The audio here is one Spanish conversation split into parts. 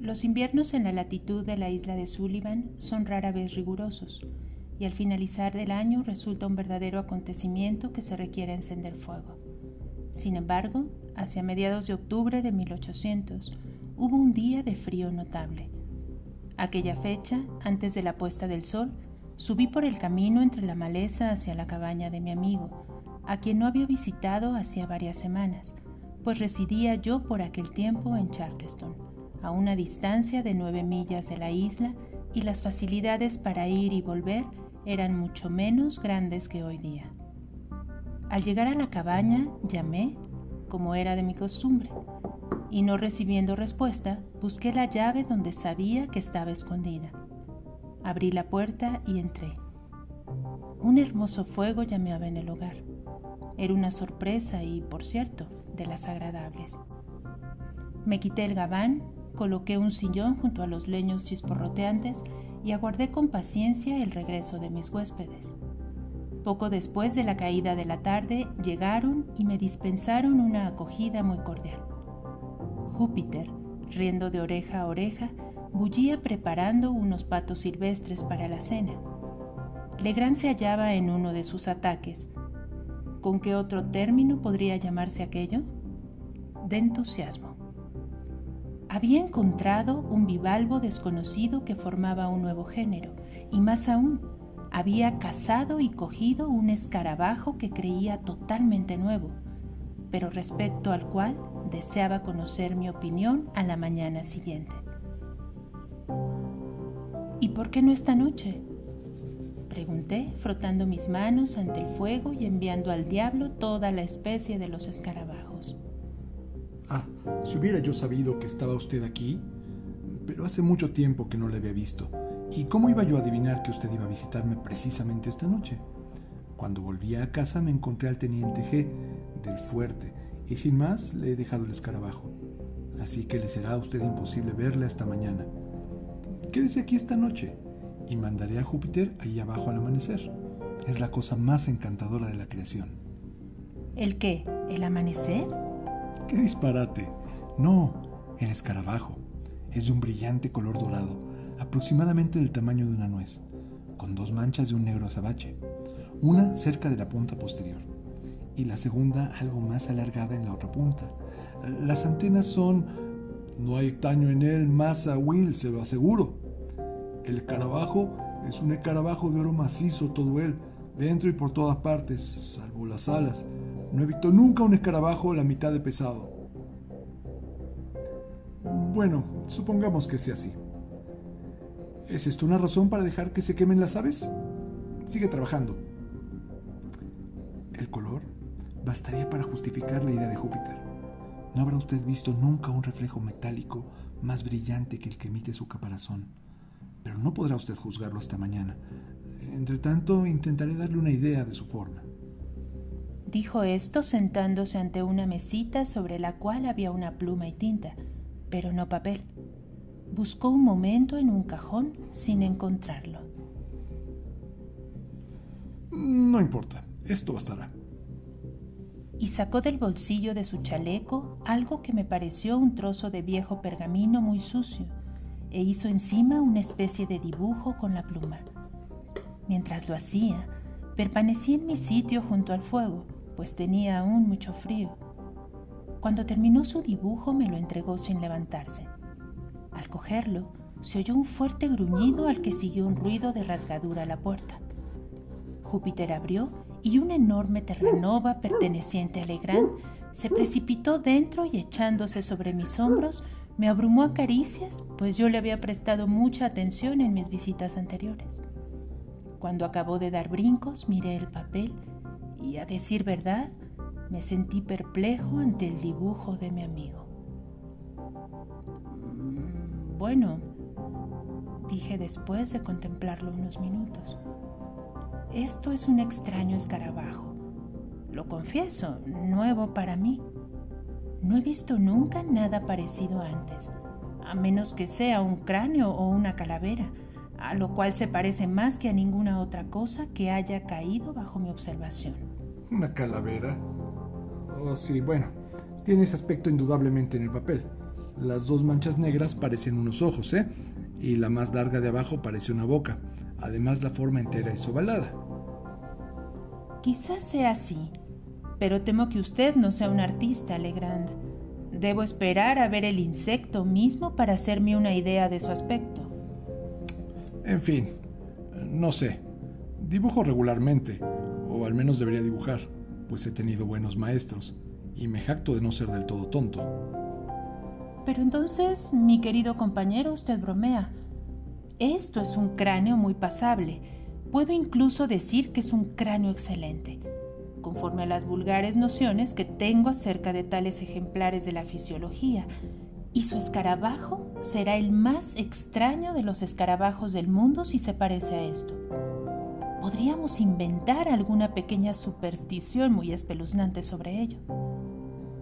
Los inviernos en la latitud de la isla de Sullivan son rara vez rigurosos, y al finalizar del año resulta un verdadero acontecimiento que se requiere encender fuego. Sin embargo, hacia mediados de octubre de 1800, hubo un día de frío notable. Aquella fecha, antes de la puesta del sol, subí por el camino entre la maleza hacia la cabaña de mi amigo, a quien no había visitado hacía varias semanas, pues residía yo por aquel tiempo en Charleston, a una distancia de nueve millas de la isla, y las facilidades para ir y volver eran mucho menos grandes que hoy día. Al llegar a la cabaña, llamé, como era de mi costumbre, y no recibiendo respuesta, busqué la llave donde sabía que estaba escondida. Abrí la puerta y entré. Un hermoso fuego llameaba en el hogar. Era una sorpresa y, por cierto, de las agradables. Me quité el gabán, coloqué un sillón junto a los leños chisporroteantes y aguardé con paciencia el regreso de mis huéspedes. Poco después de la caída de la tarde llegaron y me dispensaron una acogida muy cordial. Júpiter, riendo de oreja a oreja, bullía preparando unos patos silvestres para la cena. Legrand se hallaba en uno de sus ataques. ¿Con qué otro término podría llamarse aquello? De entusiasmo. Había encontrado un bivalvo desconocido que formaba un nuevo género, y más aún, había cazado y cogido un escarabajo que creía totalmente nuevo, pero respecto al cual deseaba conocer mi opinión a la mañana siguiente. ¿Y por qué no esta noche? Pregunté, frotando mis manos ante el fuego y enviando al diablo toda la especie de los escarabajos. Ah, si hubiera yo sabido que estaba usted aquí, pero hace mucho tiempo que no le había visto. ¿Y cómo iba yo a adivinar que usted iba a visitarme precisamente esta noche? Cuando volví a casa me encontré al teniente G del fuerte y sin más le he dejado el escarabajo. Así que le será a usted imposible verle hasta mañana. Quédese aquí esta noche y mandaré a Júpiter ahí abajo al amanecer. Es la cosa más encantadora de la creación. ¿El qué? ¿El amanecer? ¡Qué disparate! No, el escarabajo. Es de un brillante color dorado aproximadamente del tamaño de una nuez, con dos manchas de un negro azabache, una cerca de la punta posterior y la segunda algo más alargada en la otra punta. Las antenas son... No hay taño en él, masa Will, se lo aseguro. El escarabajo es un escarabajo de oro macizo todo él, dentro y por todas partes, salvo las alas. No he visto nunca un escarabajo la mitad de pesado. Bueno, supongamos que sea así. ¿Es esto una razón para dejar que se quemen las aves? Sigue trabajando. El color bastaría para justificar la idea de Júpiter. No habrá usted visto nunca un reflejo metálico más brillante que el que emite su caparazón, pero no podrá usted juzgarlo hasta mañana. Entre tanto, intentaré darle una idea de su forma. Dijo esto sentándose ante una mesita sobre la cual había una pluma y tinta, pero no papel. Buscó un momento en un cajón sin encontrarlo. No importa, esto bastará. Y sacó del bolsillo de su chaleco algo que me pareció un trozo de viejo pergamino muy sucio, e hizo encima una especie de dibujo con la pluma. Mientras lo hacía, permanecí en mi sitio junto al fuego, pues tenía aún mucho frío. Cuando terminó su dibujo me lo entregó sin levantarse. Al cogerlo, se oyó un fuerte gruñido al que siguió un ruido de rasgadura a la puerta. Júpiter abrió y una enorme terranova perteneciente a Legrand se precipitó dentro y echándose sobre mis hombros me abrumó a caricias, pues yo le había prestado mucha atención en mis visitas anteriores. Cuando acabó de dar brincos, miré el papel y, a decir verdad, me sentí perplejo ante el dibujo de mi amigo. Bueno, dije después de contemplarlo unos minutos. Esto es un extraño escarabajo. Lo confieso, nuevo para mí. No he visto nunca nada parecido antes, a menos que sea un cráneo o una calavera, a lo cual se parece más que a ninguna otra cosa que haya caído bajo mi observación. ¿Una calavera? Oh, sí, bueno, tiene ese aspecto indudablemente en el papel. Las dos manchas negras parecen unos ojos, ¿eh? Y la más larga de abajo parece una boca. Además, la forma entera es ovalada. Quizás sea así, pero temo que usted no sea un artista, Legrand. Debo esperar a ver el insecto mismo para hacerme una idea de su aspecto. En fin, no sé. Dibujo regularmente, o al menos debería dibujar, pues he tenido buenos maestros, y me jacto de no ser del todo tonto. Pero entonces, mi querido compañero, usted bromea. Esto es un cráneo muy pasable. Puedo incluso decir que es un cráneo excelente, conforme a las vulgares nociones que tengo acerca de tales ejemplares de la fisiología, y su escarabajo será el más extraño de los escarabajos del mundo si se parece a esto. Podríamos inventar alguna pequeña superstición muy espeluznante sobre ello.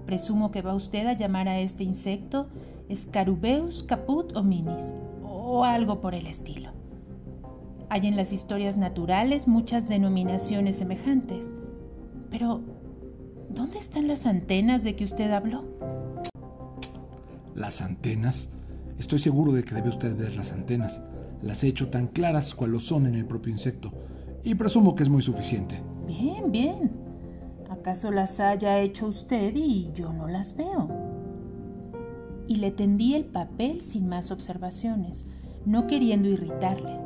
Presumo que va usted a llamar a este insecto Scarubeus caput hominis o algo por el estilo. Hay en las historias naturales muchas denominaciones semejantes. Pero, ¿dónde están las antenas de que usted habló? ¿Las antenas? Estoy seguro de que debe usted ver las antenas. Las he hecho tan claras cual lo son en el propio insecto. Y presumo que es muy suficiente. Bien, bien. ¿Acaso las haya hecho usted y yo no las veo? Y le tendí el papel sin más observaciones, no queriendo irritarle,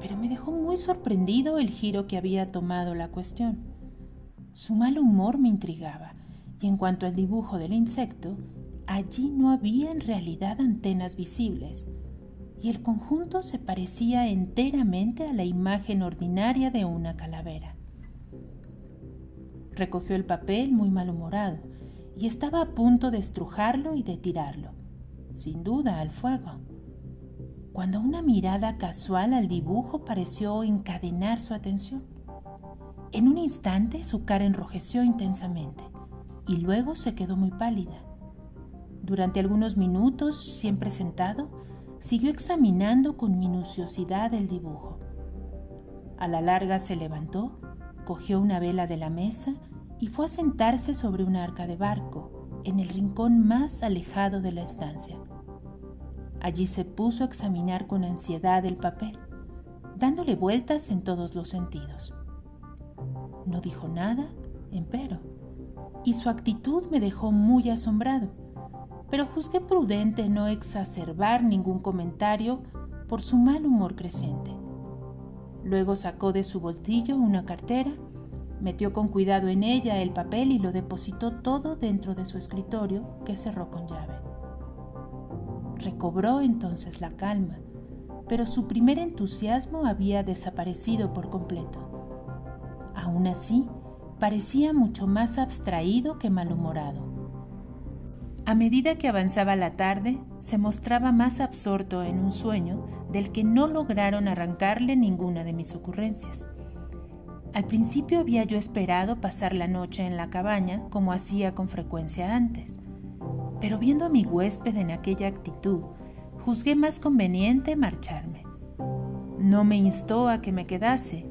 pero me dejó muy sorprendido el giro que había tomado la cuestión. Su mal humor me intrigaba, y en cuanto al dibujo del insecto, allí no había en realidad antenas visibles, y el conjunto se parecía enteramente a la imagen ordinaria de una calavera. Recogió el papel muy malhumorado y estaba a punto de estrujarlo y de tirarlo, sin duda al fuego, cuando una mirada casual al dibujo pareció encadenar su atención. En un instante su cara enrojeció intensamente y luego se quedó muy pálida. Durante algunos minutos, siempre sentado, siguió examinando con minuciosidad el dibujo. A la larga se levantó cogió una vela de la mesa y fue a sentarse sobre una arca de barco, en el rincón más alejado de la estancia. Allí se puso a examinar con ansiedad el papel, dándole vueltas en todos los sentidos. No dijo nada, empero, y su actitud me dejó muy asombrado, pero juzgué prudente no exacerbar ningún comentario por su mal humor creciente. Luego sacó de su bolsillo una cartera, metió con cuidado en ella el papel y lo depositó todo dentro de su escritorio, que cerró con llave. Recobró entonces la calma, pero su primer entusiasmo había desaparecido por completo. Aún así, parecía mucho más abstraído que malhumorado. A medida que avanzaba la tarde, se mostraba más absorto en un sueño del que no lograron arrancarle ninguna de mis ocurrencias. Al principio había yo esperado pasar la noche en la cabaña como hacía con frecuencia antes, pero viendo a mi huésped en aquella actitud, juzgué más conveniente marcharme. No me instó a que me quedase,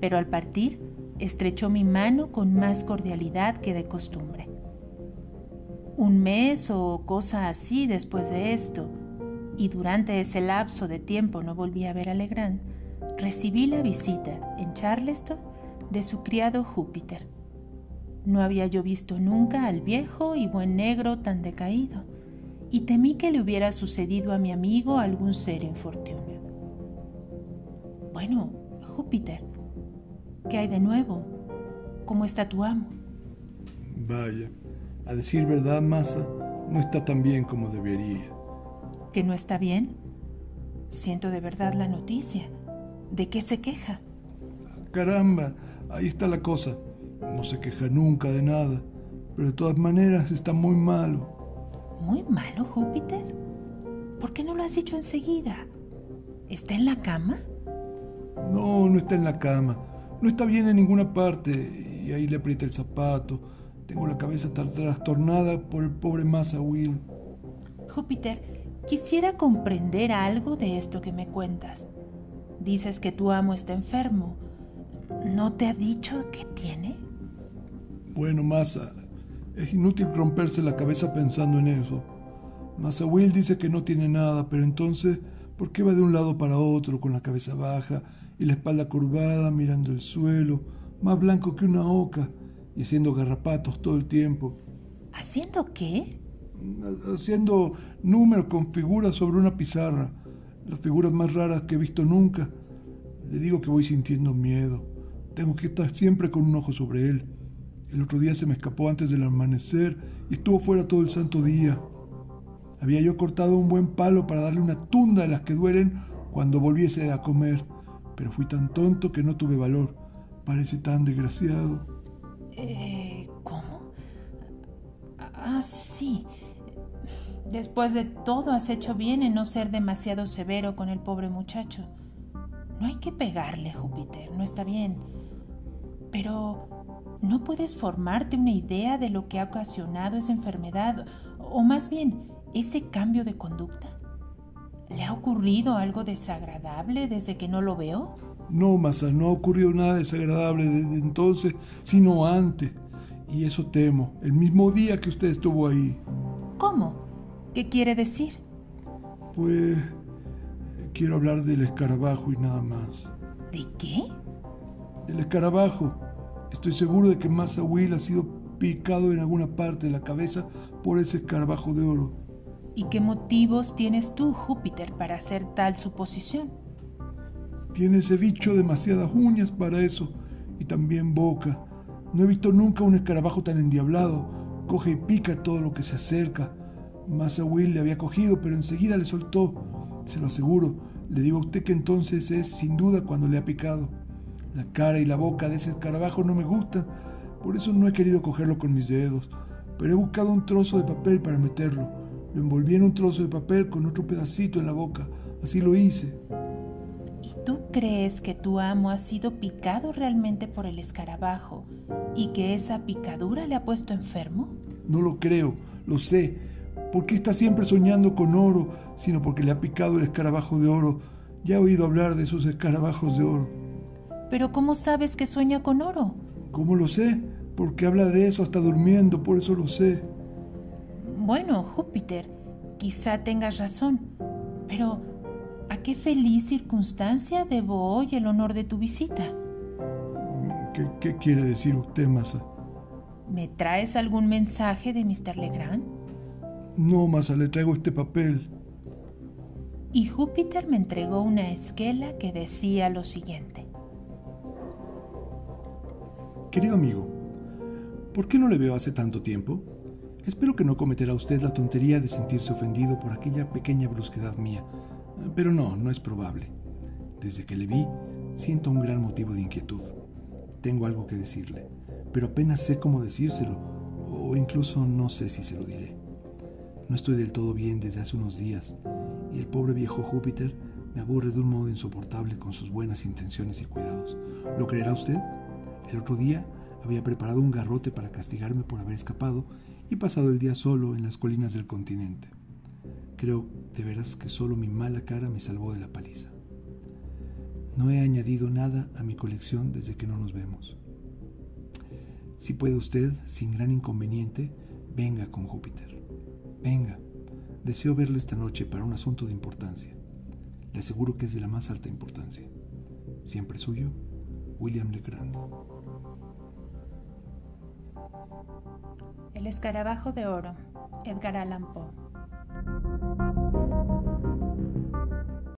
pero al partir estrechó mi mano con más cordialidad que de costumbre un mes o cosa así después de esto, y durante ese lapso de tiempo no volví a ver a Legrand, recibí la visita en Charleston de su criado Júpiter. No había yo visto nunca al viejo y buen negro tan decaído, y temí que le hubiera sucedido a mi amigo algún serio infortunio. Bueno, Júpiter, ¿qué hay de nuevo? ¿Cómo está tu amo? Vaya, a decir verdad, Masa, no está tan bien como debería. ¿Que no está bien? Siento de verdad la noticia. ¿De qué se queja? Caramba, ahí está la cosa. No se queja nunca de nada, pero de todas maneras está muy malo. ¿Muy malo, Júpiter? ¿Por qué no lo has dicho enseguida? ¿Está en la cama? No, no está en la cama. No está bien en ninguna parte y ahí le aprieta el zapato tengo la cabeza tan trastornada por el pobre Massa Will. Júpiter, quisiera comprender algo de esto que me cuentas. Dices que tu amo está enfermo. ¿No te ha dicho qué tiene? Bueno, Massa, es inútil romperse la cabeza pensando en eso. Massa Will dice que no tiene nada, pero entonces, ¿por qué va de un lado para otro con la cabeza baja y la espalda curvada, mirando el suelo, más blanco que una oca y haciendo garrapatos todo el tiempo? ¿Haciendo qué? Haciendo números con figuras sobre una pizarra, las figuras más raras que he visto nunca. Le digo que voy sintiendo miedo. Tengo que estar siempre con un ojo sobre él. El otro día se me escapó antes del amanecer y estuvo fuera todo el santo día. Había yo cortado un buen palo para darle una tunda de las que duelen cuando volviese a comer, pero fui tan tonto que no tuve valor. Parece tan desgraciado. Eh, ¿Cómo? Ah, sí. Después de todo, has hecho bien en no ser demasiado severo con el pobre muchacho. No hay que pegarle, Júpiter, no está bien. Pero, ¿no puedes formarte una idea de lo que ha ocasionado esa enfermedad? O más bien, ese cambio de conducta? ¿Le ha ocurrido algo desagradable desde que no lo veo? No, Masa, no ha ocurrido nada desagradable desde entonces, sino antes. Y eso temo, el mismo día que usted estuvo ahí. ¿Cómo? ¿Qué quiere decir? Pues quiero hablar del escarabajo y nada más. ¿De qué? Del escarabajo. Estoy seguro de que Massa Will ha sido picado en alguna parte de la cabeza por ese escarabajo de oro. ¿Y qué motivos tienes tú, Júpiter, para hacer tal suposición? Tiene ese bicho demasiadas uñas para eso, y también boca. No he visto nunca un escarabajo tan endiablado. Coge y pica todo lo que se acerca. Massa Will le había cogido, pero enseguida le soltó. Se lo aseguro. Le digo a usted que entonces es sin duda cuando le ha picado. La cara y la boca de ese escarabajo no me gustan, por eso no he querido cogerlo con mis dedos, pero he buscado un trozo de papel para meterlo. Lo envolví en un trozo de papel con otro pedacito en la boca. Así lo hice. ¿Y tú crees que tu amo ha sido picado realmente por el escarabajo y que esa picadura le ha puesto enfermo? No lo creo, lo sé. ¿Por qué está siempre soñando con oro, sino porque le ha picado el escarabajo de oro? Ya he oído hablar de esos escarabajos de oro. ¿Pero cómo sabes que sueña con oro? ¿Cómo lo sé? Porque habla de eso hasta durmiendo, por eso lo sé. Bueno, Júpiter, quizá tengas razón, pero ¿a qué feliz circunstancia debo hoy el honor de tu visita? ¿Qué, quiere decir usted, Masa? ¿Me traes algún mensaje de Mr. Legrand? No, Masa, le traigo este papel. Y Júpiter me entregó una esquela que decía lo siguiente. Querido amigo, ¿por qué no le veo hace tanto tiempo? Espero que no cometerá usted la tontería de sentirse ofendido por aquella pequeña brusquedad mía, pero no, no es probable. Desde que le vi, siento un gran motivo de inquietud. Tengo algo que decirle, pero apenas sé cómo decírselo, o incluso no sé si se lo diré. No estoy del todo bien desde hace unos días, y el pobre viejo Júpiter me aburre de un modo insoportable con sus buenas intenciones y cuidados. ¿Lo creerá usted? El otro día había preparado un garrote para castigarme por haber escapado y pasado el día solo en las colinas del continente. Creo de veras que solo mi mala cara me salvó de la paliza. No he añadido nada a mi colección desde que no nos vemos. Si puede usted, sin gran inconveniente, venga con Júpiter. Venga. Deseo verle esta noche para un asunto de importancia. Le aseguro que es de la más alta importancia. Siempre suyo, William Legrand. El escarabajo de oro, Edgar Allan Poe.